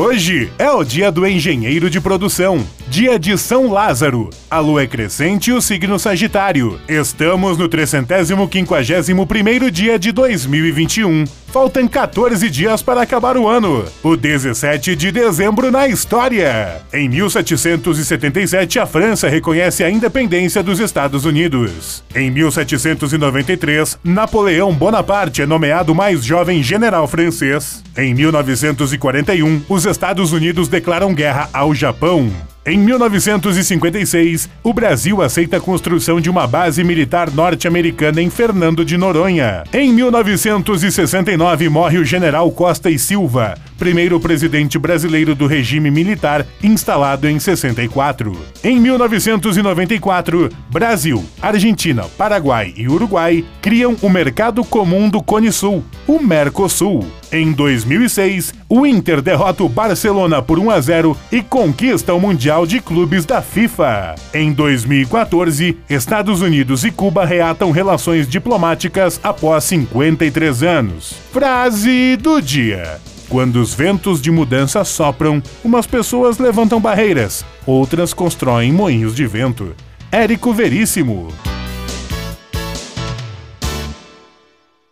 Hoje é o dia do engenheiro de produção, dia de São Lázaro. A lua é crescente e o signo Sagitário. Estamos no 351º dia de 2021. Faltam 14 dias para acabar o ano. O 17 de dezembro na história. Em 1777, a França reconhece a independência dos Estados Unidos. Em 1793, Napoleão Bonaparte é nomeado mais jovem general francês. Em 1941, os Estados Unidos declaram guerra ao Japão. Em 1956, o Brasil aceita a construção de uma base militar norte-americana em Fernando de Noronha. Em 1969, morre o general Costa e Silva, primeiro presidente brasileiro do regime militar, instalado em 64. Em 1994, Brasil, Argentina, Paraguai e Uruguai criam o Mercado Comum do Cone Sul, o Mercosul. Em 2006, o Inter derrota o Barcelona por 1 a 0 e conquista o Mundial de Clubes da FIFA. Em 2014, Estados Unidos e Cuba reatam relações diplomáticas após 53 anos. Frase do dia: Quando os ventos de mudança sopram, umas pessoas levantam barreiras, outras constroem moinhos de vento. Érico Veríssimo.